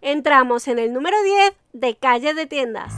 Entramos en el número 10 de Calle de Tiendas.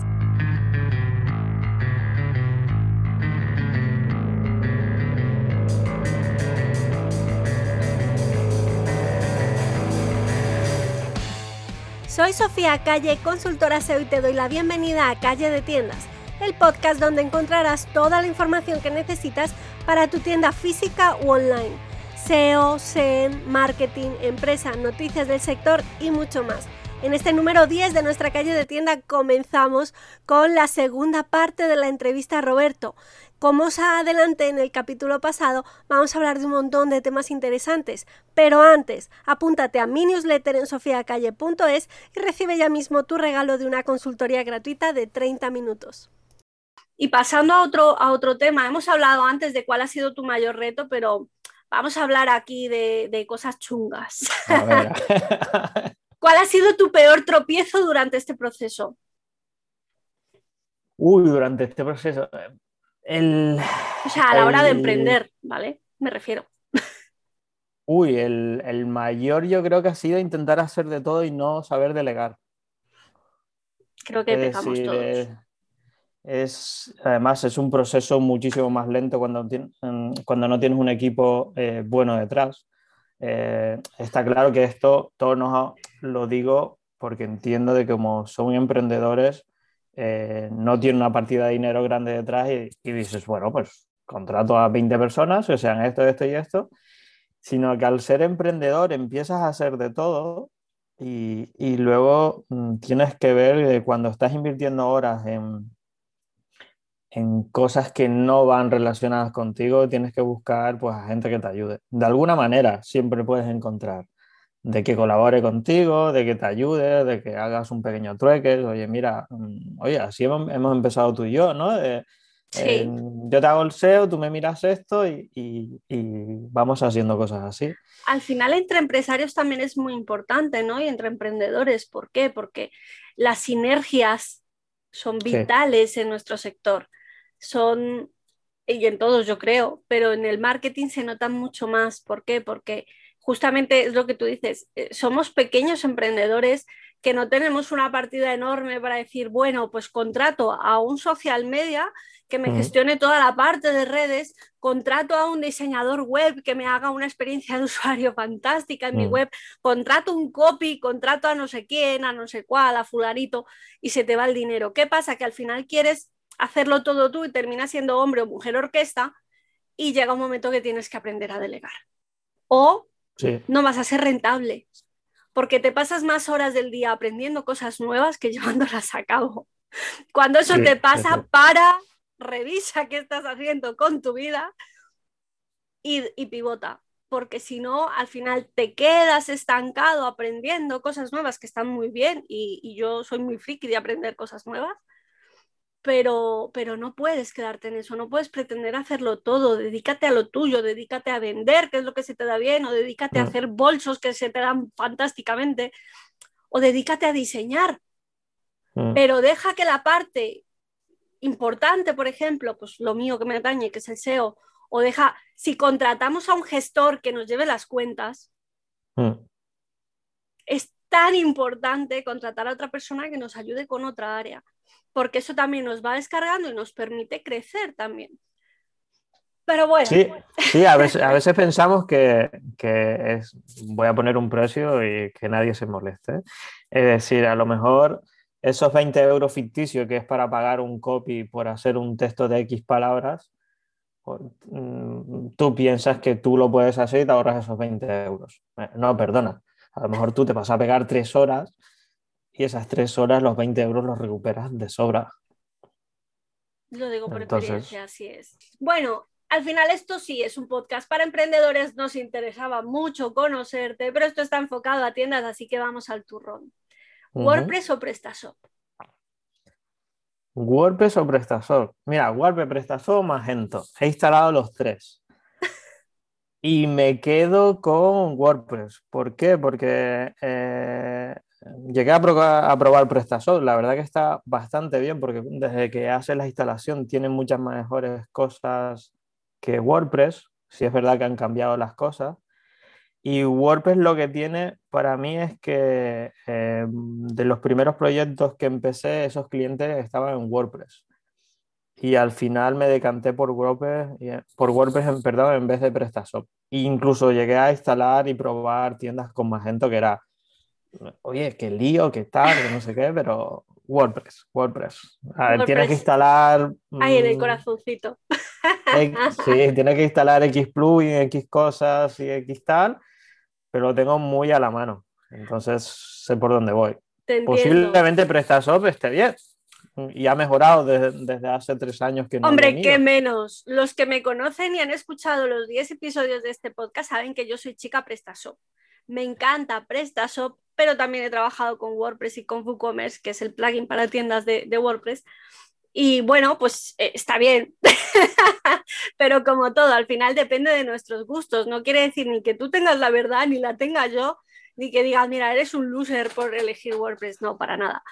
Soy Sofía Calle, consultora SEO y te doy la bienvenida a Calle de Tiendas, el podcast donde encontrarás toda la información que necesitas para tu tienda física u online. SEO, SEM, marketing, empresa, noticias del sector y mucho más. En este número 10 de nuestra calle de tienda comenzamos con la segunda parte de la entrevista a Roberto. Como os adelanté en el capítulo pasado, vamos a hablar de un montón de temas interesantes. Pero antes, apúntate a mi newsletter en sofiacalle.es y recibe ya mismo tu regalo de una consultoría gratuita de 30 minutos. Y pasando a otro, a otro tema, hemos hablado antes de cuál ha sido tu mayor reto, pero vamos a hablar aquí de, de cosas chungas. ¿Cuál ha sido tu peor tropiezo durante este proceso? Uy, durante este proceso. El, o sea, a la hora de emprender, ¿vale? Me refiero. Uy, el, mayor yo creo que ha sido intentar hacer de todo y no saber delegar. Creo que empezamos todos. Es, es, además, es un proceso muchísimo más lento cuando, cuando no tienes un equipo eh, bueno detrás. Eh, está claro que esto todo nos lo digo porque entiendo de que como son emprendedores eh, no tiene una partida de dinero grande detrás y, dices, bueno, pues contrato a 20 personas que sean esto, esto y esto, sino que al ser emprendedor empiezas a hacer de todo y, y luego mm, tienes que ver cuando estás invirtiendo horas en, en cosas que no van relacionadas contigo, tienes que buscar pues, a gente que te ayude. De alguna manera siempre puedes encontrar de que colabore contigo, de que te ayude, de que hagas un pequeño trueque. Oye, mira, mm, oye, así hemos, empezado tú y yo, ¿no? yo te hago el SEO, tú me miras esto y, y, vamos haciendo cosas así. Al final entre empresarios también es muy importante, ¿no? Y entre emprendedores, ¿por qué? Porque las sinergias son vitales en nuestro sector son, y en todos yo creo, pero en el marketing se notan mucho más. ¿Por qué? Porque justamente es lo que tú dices, eh, somos pequeños emprendedores que no tenemos una partida enorme para decir, bueno, pues contrato a un social media que me gestione toda la parte de redes, contrato a un diseñador web que me haga una experiencia de usuario fantástica en mi mm. web, contrato un copy, contrato a no sé quién, a no sé cuál, a fulanito, y se te va el dinero. ¿Qué pasa? Que al final quieres hacerlo todo tú y terminas siendo hombre o mujer orquesta y llega un momento que tienes que aprender a delegar. O no vas a ser rentable porque te pasas más horas del día aprendiendo cosas nuevas que llevándolas a cabo. Cuando eso te pasa, para, revisa qué estás haciendo con tu vida y, pivota, porque si no, al final te quedas estancado aprendiendo cosas nuevas que están muy bien y, y yo soy muy friki de aprender cosas nuevas, pero, pero no puedes quedarte en eso, no puedes pretender hacerlo todo, dedícate a lo tuyo, dedícate a vender, que es lo que se te da bien, o dedícate a hacer bolsos que se te dan fantásticamente, o dedícate a diseñar, mm. pero deja que la parte importante, por ejemplo, pues lo mío que me atañe, que es el SEO, o deja, si contratamos a un gestor que nos lleve las cuentas, mm. es tan importante contratar a otra persona que nos ayude con otra área porque eso también nos va descargando y nos permite crecer también. Pero bueno. Sí, a, veces, pensamos que, es, voy a poner un precio y que nadie se moleste. Es decir, a lo mejor esos 20 euros ficticios que es para pagar un copy por hacer un texto de X palabras, mm, tú piensas que tú lo puedes hacer y te ahorras esos 20 euros. Eh, no, perdona. A lo mejor tú te vas a pegar tres horas y esas tres horas, los 20 euros los recuperas de sobra. Lo digo por experiencia, así es. Bueno, al final esto sí es un podcast para emprendedores, nos interesaba mucho conocerte, pero esto está enfocado a tiendas, así que vamos al turrón. ¿WordPress o PrestaShop? WordPress o PrestaShop. Mira, WordPress, PrestaShop, Magento. He instalado los tres. y me quedo con WordPress. ¿Por qué? Porque eh, Llegué a, probar, PrestaShop, la verdad que está bastante bien porque desde que hace la instalación tiene muchas mejores cosas que WordPress, si es verdad que han cambiado las cosas. Y WordPress lo que tiene para mí es que eh, de los primeros proyectos que empecé, esos clientes estaban en WordPress. Y al final me decanté por WordPress, por WordPress en, perdón, en vez de PrestaShop. E incluso llegué a instalar y probar tiendas con Magento que era, oye, qué lío, qué tal, que no sé qué, pero WordPress, WordPress. A ver, tienes que instalar... Ahí en el mm, corazoncito. sí, tienes que instalar X plugin, X cosas y X tal, pero lo tengo muy a la mano. Entonces sé por dónde voy. Posiblemente PrestaShop esté bien. Y ha mejorado desde, hace tres años que no. Hombre, qué menos. Los que me conocen y han escuchado los 10 episodios de este podcast saben que yo soy chica PrestaShop. Me encanta PrestaShop, pero también he trabajado con WordPress y con WooCommerce, que es el plugin para tiendas de, de WordPress. Y bueno, pues eh, está bien, pero como todo, al final depende de nuestros gustos. No quiere decir ni que tú tengas la verdad, ni la tenga yo, ni que digas, mira, eres un loser por elegir WordPress. No, para nada.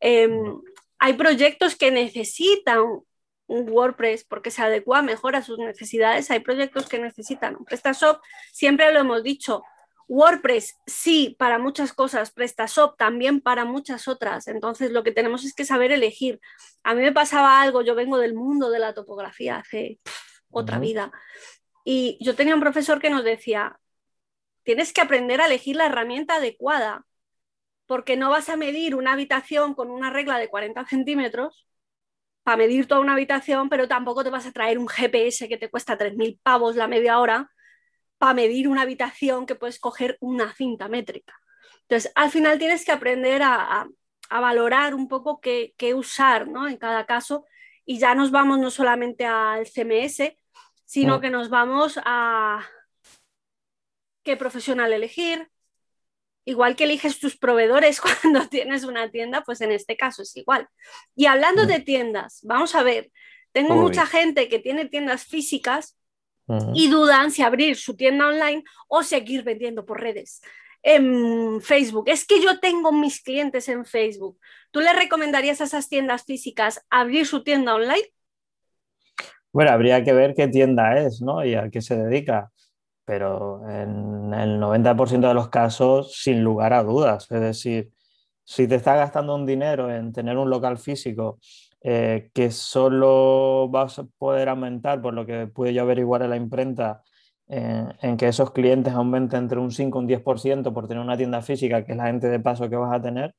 Em, hay proyectos que necesitan un WordPress porque se adecua mejor a sus necesidades. Hay proyectos que necesitan un PrestaShop. Siempre lo hemos dicho, WordPress sí para muchas cosas, PrestaShop también para muchas otras. Entonces lo que tenemos es que saber elegir. A mí me pasaba algo, yo vengo del mundo de la topografía hace otra vida. Y yo tenía un profesor que nos decía, tienes que aprender a elegir la herramienta adecuada, porque no vas a medir una habitación con una regla de 40 centímetros para medir toda una habitación, pero tampoco te vas a traer un GPS que te cuesta 3.000 pavos la media hora para medir una habitación que puedes coger una cinta métrica. Entonces, al final tienes que aprender a, valorar un poco qué, usar ¿no? en cada caso y ya nos vamos no solamente al CMS, sino que nos vamos a qué profesional elegir. Igual que eliges tus proveedores cuando tienes una tienda, pues en este caso es igual. Y hablando de tiendas, vamos a ver, tengo mucha gente que tiene tiendas físicas y dudan si abrir su tienda online o seguir vendiendo por redes. En Facebook. Es que yo tengo mis clientes en Facebook. ¿Tú le recomendarías a esas tiendas físicas abrir su tienda online? Bueno, habría que ver qué tienda es, ¿no? Y a qué se dedica. Pero en el 90% de los casos, sin lugar a dudas. Es decir, si te está gastando un dinero en tener un local físico eh, que solo vas a poder aumentar, por lo que pude yo averiguar en la imprenta, eh, en que esos clientes aumenten entre un 5 y un 10% por tener una tienda física, que es la gente de paso que vas a tener,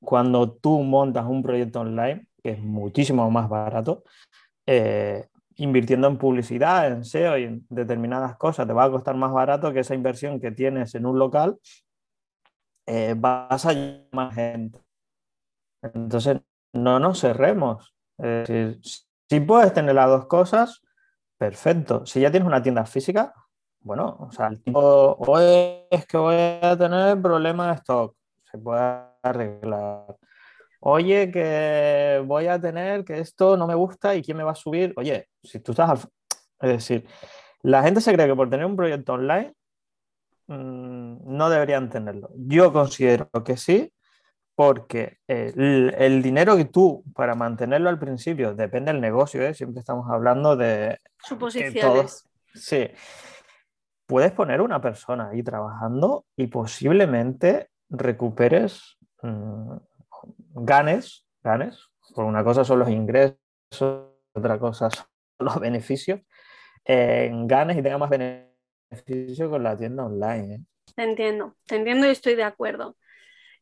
cuando tú montas un proyecto online, que es muchísimo más barato, eh, invirtiendo en publicidad, en SEO y en determinadas cosas, te va a costar más barato que esa inversión que tienes en un local, vas a llamar más gente. Entonces, no nos cerremos. si puedes tener las dos cosas, perfecto. Si ya tienes una tienda física, bueno, o sea, el tipo, o es que voy a tener problemas de stock, se puede arreglar. Oye, que voy a tener que esto no me gusta y quién me va a subir. Oye, si tú estás Es decir, la gente se cree que por tener un proyecto online mm, no deberían tenerlo. Yo considero que sí, porque eh, el, dinero que tú, para mantenerlo al principio, depende del negocio, ¿eh? siempre estamos hablando de... Suposiciones. sí. Puedes poner una persona ahí trabajando y posiblemente recuperes, mm, ganes, ganes, por una cosa son los ingresos, otra cosa son los beneficios, ganes y tengas más beneficio con la tienda online. ¿eh? Te entiendo, te entiendo y estoy de acuerdo.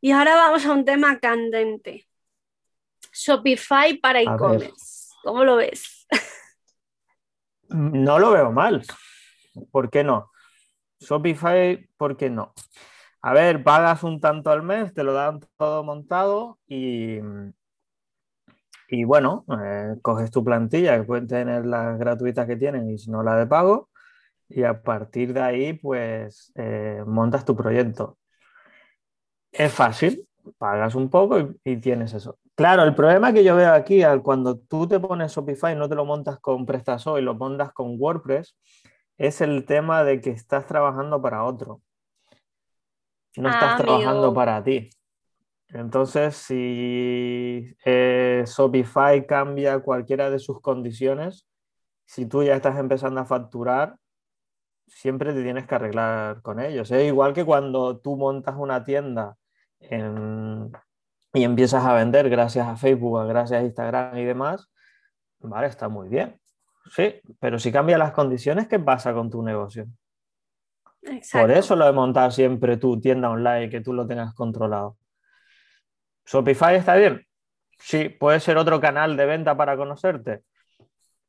Y ahora vamos a un tema candente. Shopify para e-commerce. ¿Cómo lo ves? No lo veo mal. ¿Por qué no? Shopify, ¿por qué no? A ver, pagas un tanto al mes, te lo dan todo montado y, y bueno, eh, coges tu plantilla, que pueden tener las gratuitas que tienen y si no la de pago, y a partir de ahí, pues eh, montas tu proyecto es fácil, pagas un poco y, tienes eso. Claro, el problema que yo veo aquí, cuando tú te pones Shopify, no te lo montas con PrestaShop y lo montas con WordPress, es el tema de que estás trabajando para otro. No estás ah, trabajando para ti. Entonces, si eh, Shopify cambia cualquiera de sus condiciones, si tú ya estás empezando a facturar, siempre te tienes que arreglar con ellos. Es igual que cuando tú montas una tienda en, y empiezas a vender gracias a Facebook, gracias a Instagram y demás, vale, está muy bien. Sí, pero si cambia las condiciones, ¿qué pasa con tu negocio? Por eso lo de montar siempre tu tienda online, que tú lo tengas controlado. ¿Shopify está bien? Sí. ¿Puede ser otro canal de venta para conocerte?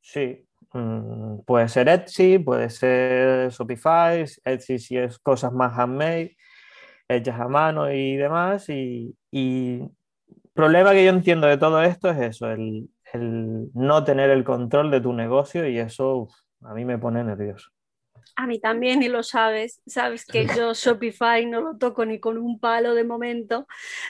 Sí. Mm, puede ser Etsy, puede ser Shopify, Etsy si es cosas más handmade, hechas a mano y demás. Y, el problema que yo entiendo de todo esto es eso, el, no tener el control de tu negocio y eso a mí me pone nervioso. A mí también, y lo sabes. Sabes que yo Shopify no lo toco ni con un palo de momento.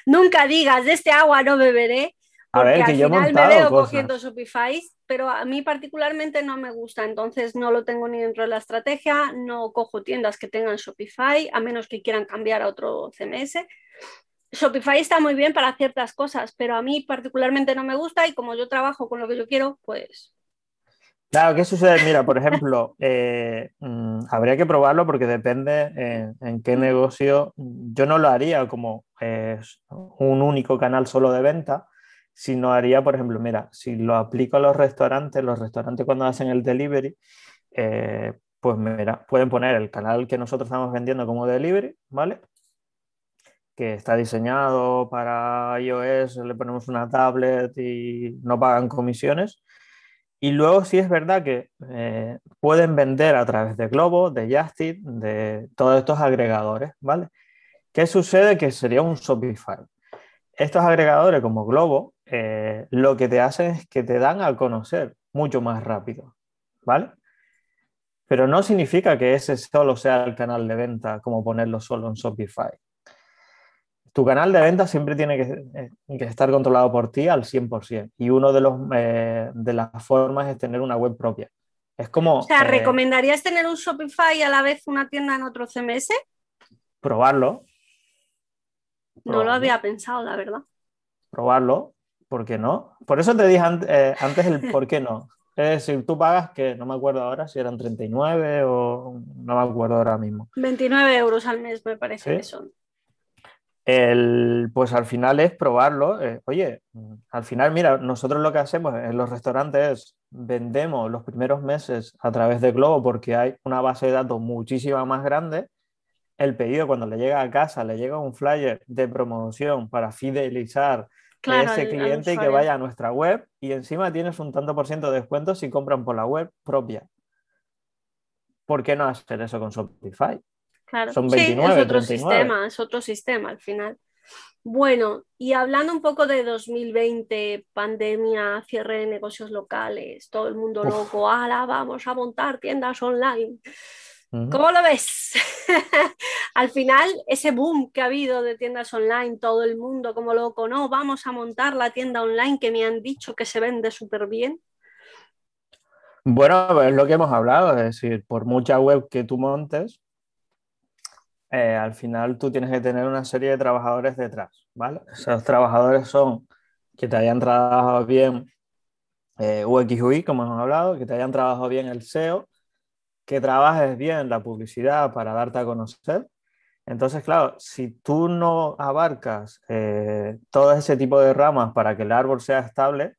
Nunca digas, de este agua no beberé. Porque a ver, que al final me veo cogiendo Shopify, pero a mí particularmente no me gusta, entonces no lo tengo ni dentro de la estrategia, no cojo tiendas que tengan Shopify, a menos que quieran cambiar a otro CMS. Shopify está muy bien para ciertas cosas, pero a mí particularmente no me gusta y como yo trabajo con lo que yo quiero, pues Claro, ¿qué sucede? Mira, por ejemplo, eh, mm, habría que probarlo porque depende en, qué negocio. Yo no lo haría como eh, un único canal solo de venta, sino haría, por ejemplo, mira, si lo aplico a los restaurantes, los restaurantes cuando hacen el delivery, eh, pues mira, pueden poner el canal que nosotros estamos vendiendo como delivery, ¿vale? Que está diseñado para iOS, le ponemos una tablet y no pagan comisiones y luego sí es verdad que eh, pueden vender a través de Globo, de Justit, de todos estos agregadores, ¿vale? ¿Qué sucede? Que sería un Shopify. Estos agregadores como Globo eh, lo que te hacen es que te dan a conocer mucho más rápido, ¿vale? Pero no significa que ese solo sea el canal de venta como ponerlo solo en Shopify tu canal de venta siempre tiene eh, que, estar controlado por ti al 100%. Y uno de, los, eh, de las formas es tener una web propia. Es como... O sea, eh, ¿recomendarías tener un Shopify y a la vez una tienda en otro CMS? Probarlo. No lo había pensado, la verdad. Probarlo, ¿por qué no? Por eso te dije antes el por qué no. Es decir, tú pagas que no me acuerdo ahora si eran 39 o no me acuerdo ahora mismo. 29 euros al mes me parece que son pues al final es probarlo. Eh, oye, al final, mira, nosotros lo que hacemos en los restaurantes es vendemos los primeros meses a través de Globo porque hay una base de datos muchísima más grande. El pedido cuando le llega a casa, le llega un flyer de promoción para fidelizar ese cliente y que vaya a nuestra web y encima tienes un tanto por ciento de descuento si compran por la web propia. ¿Por qué no hacer eso con Shopify? Claro. Son 29, es otro sistema, es otro sistema al final. Bueno, y hablando un poco de 2020, pandemia, cierre de negocios locales, todo el mundo loco, ala, vamos a montar tiendas online. ¿Cómo lo ves? Al final, ese boom que ha habido de tiendas online, todo el mundo como loco, no, vamos a montar la tienda online que me han dicho que se vende súper bien. Bueno, es lo que hemos hablado, es decir, por mucha web que tú montes, eh, al final tú tienes que tener una serie de trabajadores detrás, ¿vale? Esos trabajadores son que te hayan trabajado bien eh, UX como hemos hablado, que te hayan trabajado bien el SEO, que trabajes bien la publicidad para darte a conocer. Entonces, claro, si tú no abarcas eh, todo ese tipo de ramas para que el árbol sea estable,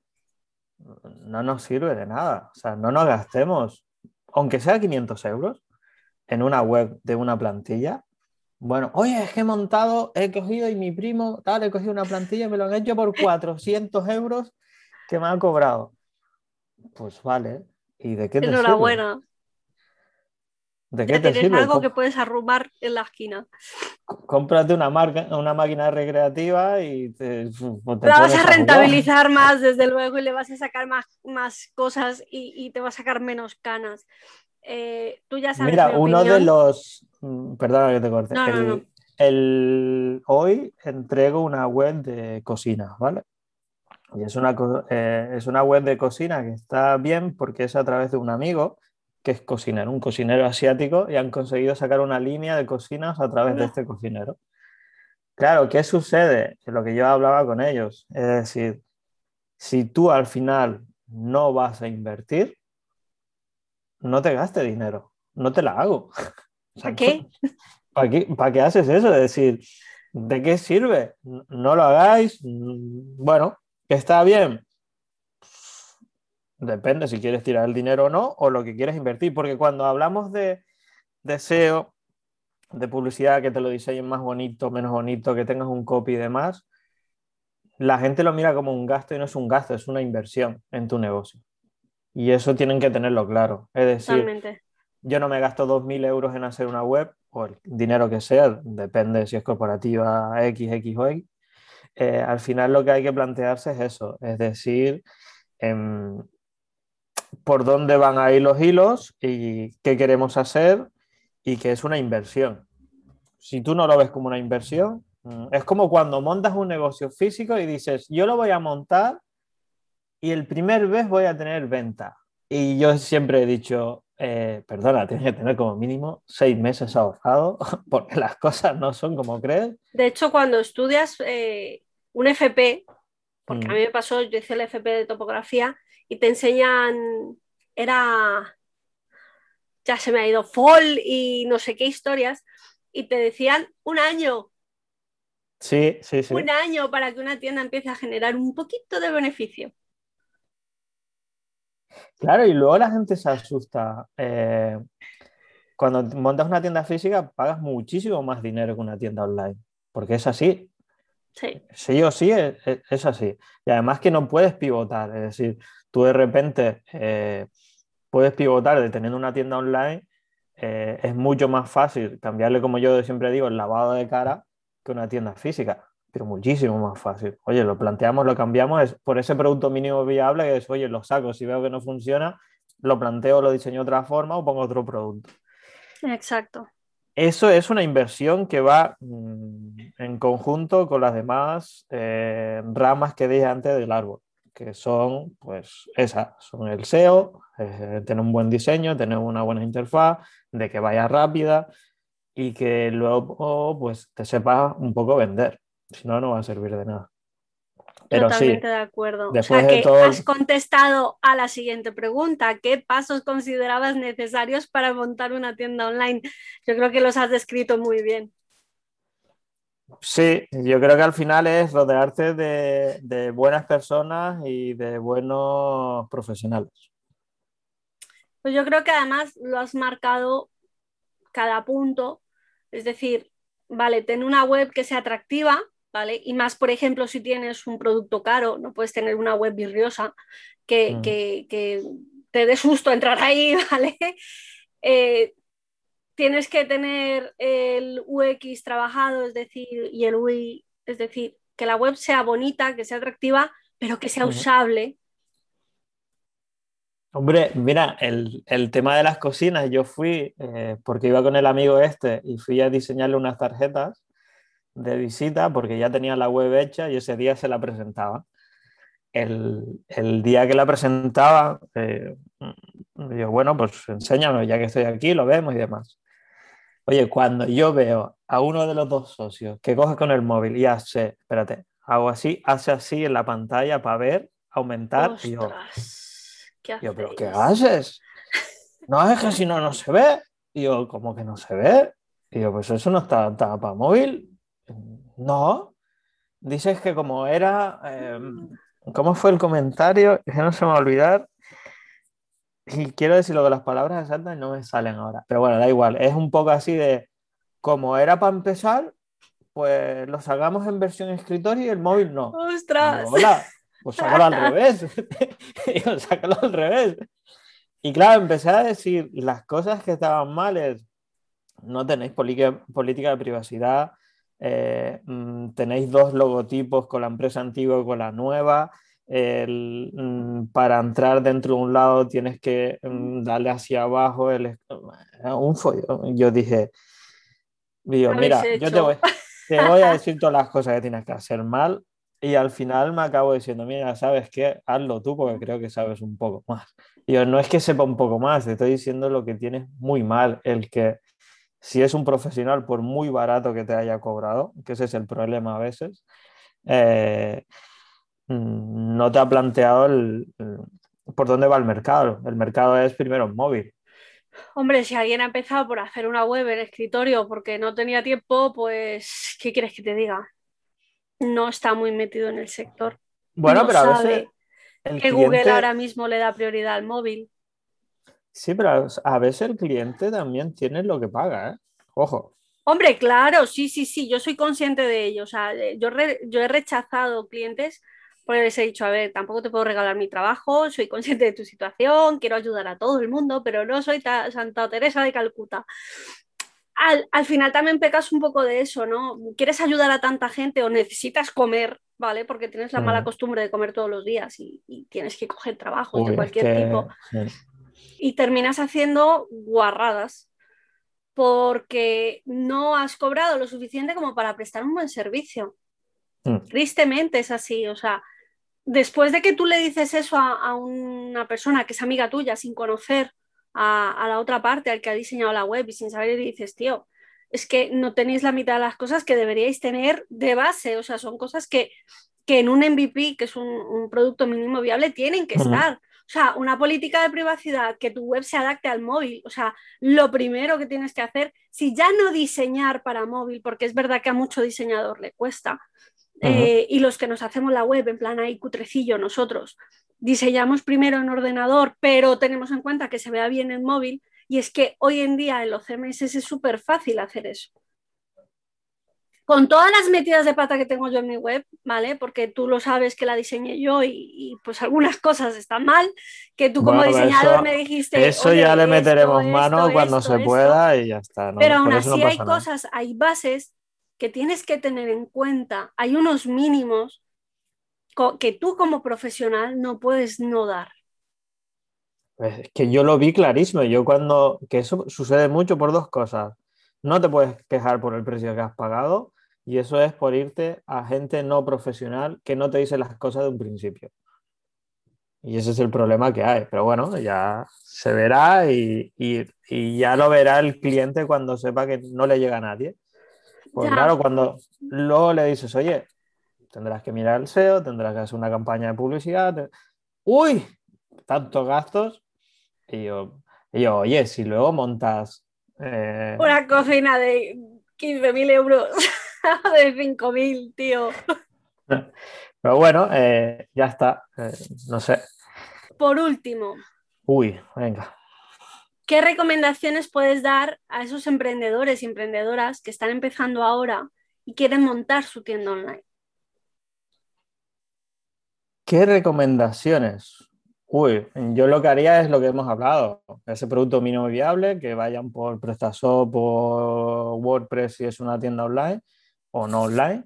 no nos sirve de nada. O sea, no nos gastemos, aunque sea 500 euros, en una web de una plantilla, bueno, oye, he montado, he cogido y mi primo, tal, he cogido una plantilla y me lo han hecho por 400 euros que me han cobrado. Pues vale. ¿Y de qué te Enhorabuena. ¿De qué te sirve? algo que puedes arrumar en la esquina. Cómprate una, marca, una máquina recreativa y te, pues la vas a rentabilizar más, desde luego, y le vas a sacar más, más cosas y, y te va a sacar menos canas. Eh, tú ya sabes. Mira, uno de los. Mm, perdona que te corte. el, hoy entrego una web de cocina, ¿vale? Y es una, eh, es una web de cocina que está bien porque es a través de un amigo que es cocinero, un cocinero asiático, y han conseguido sacar una línea de cocinas a través de este cocinero. Claro, ¿qué sucede? lo que yo hablaba con ellos, es decir, si tú al final no vas a invertir, no te gaste dinero, no te la hago. ¿Para qué? ¿Para qué, haces eso? Es decir, ¿de qué sirve? No lo hagáis. Bueno, que está bien. Depende si quieres tirar el dinero o no, o lo que quieres invertir, porque cuando hablamos de, de SEO, de publicidad, que te lo diseñen más bonito, menos bonito, que tengas un copy y demás, la gente lo mira como un gasto y no es un gasto, es una inversión en tu negocio. Y eso tienen que tenerlo claro. Es decir, yo no me gasto 2.000 euros en hacer una web, o el dinero que sea, depende si es corporativa X, X o X. Eh, al final lo que hay que plantearse es eso, es decir, em, por dónde van a ir los hilos y qué queremos hacer y que es una inversión. Si tú no lo ves como una inversión, mm, es como cuando montas un negocio físico y dices, yo lo voy a montar y el primer mes voy a tener venta. Y yo siempre he dicho, eh, perdona, tienes que tener como mínimo seis meses ahorrado porque las cosas no son como crees. De hecho, cuando estudias eh, un FP, porque a mm. mí me pasó, yo hice el FP de topografía y te enseñan, era ya se me ha ido fall y no sé qué historias, y te decían un año. Sí, sí, sí. Un año para que una tienda empiece a generar un poquito de beneficio. Claro, y luego la gente se asusta. Eh, cuando montas una tienda física, pagas muchísimo más dinero que una tienda online, porque es así. Sí. Sí o sí, es, así. Y además que no puedes pivotar, es decir, tú de repente eh, puedes pivotar de teniendo una tienda online, eh, es mucho más fácil cambiarle, como yo siempre digo, el lavado de cara que una tienda física, pero muchísimo más fácil. Oye, lo planteamos, lo cambiamos es por ese producto mínimo viable, que es, oye, lo saco, si veo que no funciona, lo planteo, lo diseño de otra forma o pongo otro producto. Exacto. Eso es una inversión que va mm, en conjunto con las demás eh, ramas que dije antes del árbol que son, pues, esas, son el SEO, eh, tener un buen diseño, tener una buena interfaz, de que vaya rápida y que luego, pues, te sepas un poco vender. Si no, no va a servir de nada. Pero Totalmente de acuerdo. o sea, que has contestado a la siguiente pregunta. ¿Qué pasos considerabas necesarios para montar una tienda online? Yo creo que los has descrito muy bien. Sí, yo creo que al final es rodearte de, buenas personas y de buenos profesionales. Pues yo creo que además lo has marcado cada punto, es decir, vale, ten una web que sea atractiva, ¿vale? Y más, por ejemplo, si tienes un producto caro, no puedes tener una web virriosa que, mm. que, te dé susto entrar ahí, ¿vale? Eh, tienes que tener el UX trabajado, es decir, y el UI, es decir, que la web sea bonita, que sea atractiva, pero que sea usable. Hombre, mira, el, tema de las cocinas, yo fui, eh, porque iba con el amigo este y fui a diseñarle unas tarjetas de visita porque ya tenía la web hecha y ese día se la presentaba. El, día que la presentaba, eh, yo, bueno, pues enséñame, ya que estoy aquí, lo vemos y demás. Oye, cuando yo veo a uno de los dos socios que coge con el móvil y hace, espérate, hago así, hace así en la pantalla para ver, aumentar, y yo, ¿qué yo, pero ¿qué haces? No es que si no, no se ve. Y yo, ¿cómo que no se ve? Y yo, pues eso no está, para móvil. No. Dices que como era, em, ¿cómo fue el comentario? Que no se me va a olvidar y quiero decir lo de las palabras exactas no me salen ahora. Pero bueno, da igual. Es un poco así de, como era para empezar, pues lo sacamos en versión escritorio y el móvil no. ¡Ostras! hola, pues sácalo al revés. sácalo al revés. Y claro, empecé a decir las cosas que estaban mal no tenéis política de privacidad, eh, mm, tenéis dos logotipos con la empresa antigua y con la nueva, el, mm, para entrar dentro de un lado tienes que mm, darle hacia abajo el, un follo. Yo dije, mira, yo te voy, te voy, a decir todas las cosas que tienes que hacer mal y al final me acabo diciendo, mira, ¿sabes qué? Hazlo tú porque creo que sabes un poco más. Y yo, no es que sepa un poco más, te estoy diciendo lo que tienes muy mal, el que si es un profesional, por muy barato que te haya cobrado, que ese es el problema a veces, eh, Mm, no te ha planteado por dónde va el mercado. El mercado es primero móvil. Hombre, si alguien ha empezado por hacer una web en escritorio porque no tenía tiempo, pues, ¿qué quieres que te diga? No está muy metido en el sector. Bueno, No pero a veces el Que Google ahora mismo le da prioridad al móvil. Sí, pero a veces el cliente también tiene lo que paga, ¿eh? Ojo. Hombre, claro, sí, sí, sí, yo soy consciente de ello. O sea, eh, yo, re- yo he rechazado clientes porque les he dicho, a ver, tampoco te puedo regalar mi trabajo, soy consciente de tu situación, quiero ayudar a todo el mundo, pero no soy ta- Santa Teresa de Calcuta. Al, al final también pecas un poco de eso, ¿no? Quieres ayudar a tanta gente o necesitas comer, ¿vale? Porque tienes la mala Mm. costumbre de comer todos los días y, y tienes que coger trabajos Uy, de es cualquier que- tipo sí. y terminas haciendo guarradas porque no has cobrado lo suficiente como para prestar un buen servicio. Mm. Tristemente es así, o sea, después de que tú le dices eso a, a una persona que es amiga tuya sin conocer a, a la otra parte, al que ha diseñado la web y sin saber, y dices, tío, es que no tenéis la mitad de las cosas que deberíais tener de base, o sea, son cosas que, que en un MVP, que es un, un producto mínimo viable, tienen que estar. O sea, una política de privacidad, que tu web se adapte al móvil. O sea, lo primero que tienes que hacer, si ya no diseñar para móvil, porque es verdad que a mucho diseñador le cuesta, eh, y los que nos hacemos la web en plan ahí cutrecillo nosotros, diseñamos primero en ordenador, pero tenemos en cuenta que se vea bien en móvil, y es que hoy en día en los CMS es súper fácil hacer eso. Con todas las metidas de pata que tengo yo en mi web, ¿vale? Porque tú lo sabes que la diseñé yo y, y, pues algunas cosas están mal, que tú como Bueno, diseñador eso- me dijiste... Eso "Oye, ya le meteremos esto, mano cuando esto, se esto". pueda y ya está. ¿no? Pero aún Por eso no así hay nada. cosas, hay bases que tienes que tener en cuenta, hay unos mínimos que tú como profesional no puedes no dar. Pues Es que yo lo vi clarísimo. Yo cuando. que eso sucede mucho por dos cosas. No te puedes quejar por el precio que has pagado y eso es por irte a gente no profesional que no te dice las cosas de un principio. Y ese es el problema que hay. Pero bueno, ya se verá y, y- y ya lo verá el cliente cuando sepa que no le llega a nadie. Pues Ya. claro, cuando luego le dices, oye, tendrás que mirar el SEO, tendrás que hacer una campaña de publicidad. te- ¡Uy! Tantos gastos. Y yo, y yo, oye, si luego montas. eh, Una cocina de 15.000 euros, de 5.000, tío. Pero bueno, eh, ya está. eh, no sé. Por último, Uy, venga. ¿Qué recomendaciones puedes dar a esos emprendedores y emprendedoras que están empezando ahora y quieren montar su tienda online? ¿Qué recomendaciones? Uy, yo lo que haría es lo que hemos hablado, ese producto mínimo viable, que vayan por PrestaShop o WordPress si es una tienda online o no online,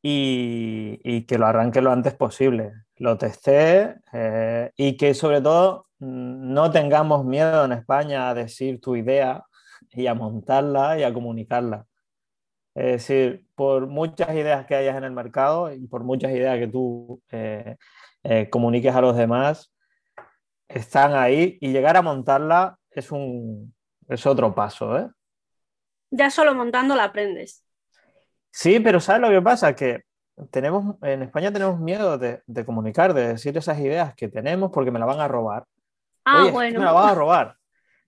y, que lo arranque lo antes posible, lo testee eh, y que sobre todo no tengamos miedo en España a decir tu idea y a montarla y a comunicarla. Es decir, por muchas ideas que hayas en el mercado y por muchas ideas que tú eh, eh, comuniques a los demás, están ahí y llegar a montarla es, un, es otro paso. ¿eh? Ya solo montando la aprendes. Sí, pero ¿sabes lo que pasa? Que tenemos, en España tenemos miedo de, de comunicar, de decir esas ideas que tenemos porque me la van a robar. Ah, Oye, bueno. me la van a robar.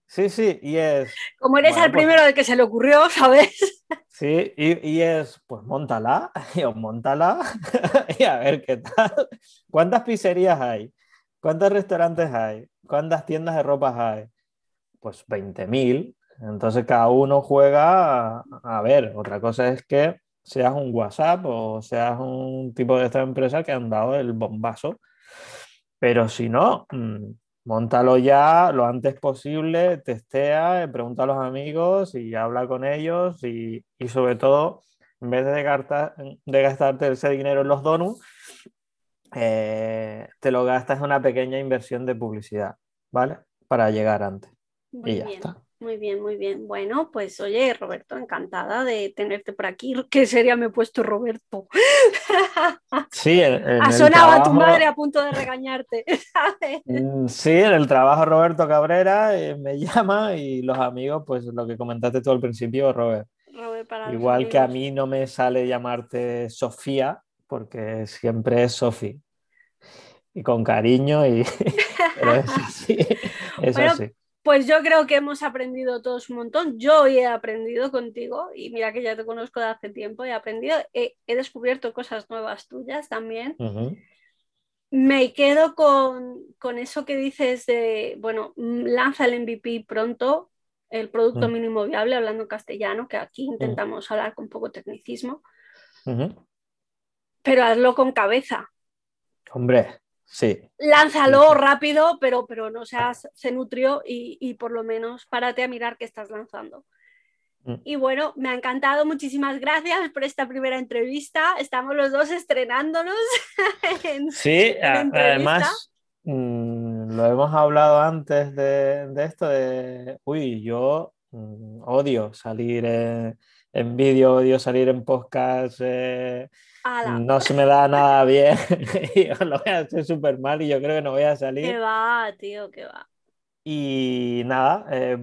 Sí, sí, y es, Como eres Bueno, el pues- primero del que se le ocurrió, ¿sabes? sí, y, y es, pues montala, y os montala, y a ver qué tal. ¿Cuántas pizzerías hay? ¿Cuántos restaurantes hay? ¿Cuántas tiendas de ropas hay? Pues 20.000. Entonces cada uno juega a, a ver. Otra cosa es que seas un WhatsApp o seas un tipo de esta empresa que han dado el bombazo. Pero si no, mm, montalo ya lo antes posible, testea, pregunta a los amigos y habla con ellos y, y sobre todo, en vez de, gastar- de gastarte ese dinero en los donuts, eh, te lo gastas en una pequeña inversión de publicidad, ¿vale? Para llegar antes. Muy y ya bien, está. Muy bien, muy bien. Bueno, pues oye, Roberto, encantada de tenerte por aquí. ¿Qué sería me he puesto Roberto? Sí, en, en ha el sonado a tu trabajo- madre a punto de regañarte, ¿sabes? Mm, Sí, en el trabajo Roberto Cabrera eh, me llama y los amigos, pues lo que comentaste tú al principio, Robert. Robert, para los Igual que a mí no me sale llamarte Sofía, porque siempre es Sofi. Y con cariño, y... pero es así. Es Bueno, así. Pues yo creo que hemos aprendido todos un montón. Yo he aprendido contigo y mira que ya te conozco de hace tiempo, he aprendido, he, descubierto cosas nuevas tuyas también. Me quedo con, eso que dices de, bueno, lanza el MVP pronto, el producto mm. mínimo viable, hablando en castellano, que aquí mm. intentamos hablar con poco tecnicismo. Pero hazlo con cabeza. Hombre, Sí. Lánzalo rápido, pero, pero no seas se nutrió y, por lo menos párate a mirar qué estás lanzando. Mm. Y bueno, me ha encantado. Muchísimas gracias por esta primera entrevista. Estamos los dos estrenándonos. sí, además mm, lo hemos hablado antes de, esto de, uy, yo mm, odio salir en, en vídeo, odio salir en podcast. Eh, no se me da nada bien. yo lo voy a hacer súper mal y yo creo que no voy a salir. Que va, tío, que va. Y nada, eh,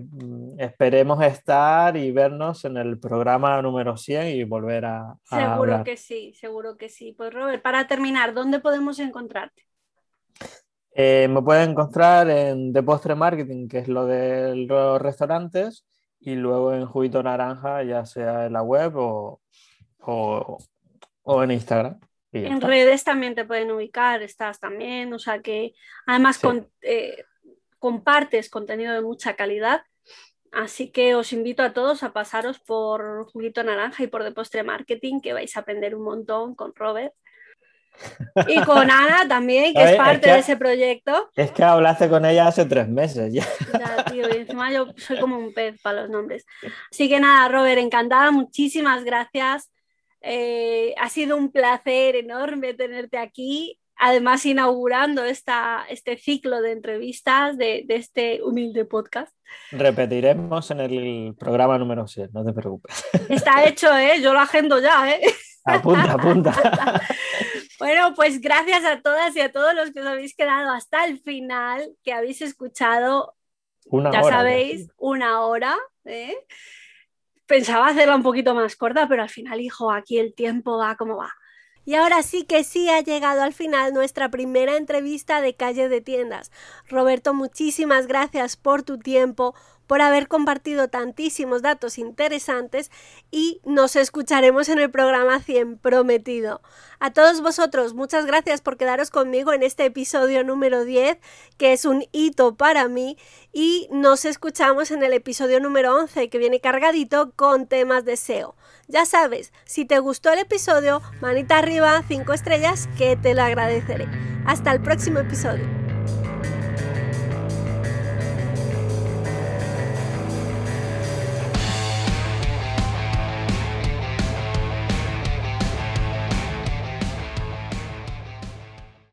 esperemos estar y vernos en el programa número 100 y volver a. seguro que sí, seguro que sí. Pues Robert, para terminar, ¿dónde podemos encontrarte? Eh, me pueden encontrar en The Postre Marketing, que es lo de los restaurantes, y luego en Juguito Naranja, ya sea en la web o, o en Instagram. En redes también te pueden ubicar, estás también, o sea que además eh, compartes contenido de mucha calidad. Así que os invito a todos a pasaros por Juguito Naranja y por De Postre Marketing, que vais a aprender un montón con Robert. Y con Ana también, que es parte de ese proyecto. Es que hablaste con ella hace tres meses ya. Ya, tío, y encima yo soy como un pez para los nombres. Así que nada, Robert, encantada, muchísimas gracias. Eh, ha sido un placer enorme tenerte aquí, además inaugurando esta, este ciclo de entrevistas de, este humilde podcast. Repetiremos en el programa número 6, no te preocupes. Está hecho, ¿eh? yo lo agendo ya. ¿eh? Apunta, apunta. Bueno, pues gracias a todas y a todos los que os habéis quedado hasta el final, que habéis escuchado, ya sabéis, una hora. ¿eh? Pensaba hacerla un poquito más corta, pero al final, hijo, aquí el tiempo va como va. Y ahora sí que sí ha llegado al final nuestra primera entrevista de Calle de Tiendas. Roberto, muchísimas gracias por tu tiempo, por haber compartido tantísimos datos interesantes y nos escucharemos en el programa 100 prometido. A todos vosotros, muchas gracias por quedaros conmigo en este episodio número 10, que es un hito para mí, y nos escuchamos en el episodio número 11, que viene cargadito con temas de SEO. Ya sabes, si te gustó el episodio, manita arriba, 5 estrellas, que te lo agradeceré. Hasta el próximo episodio.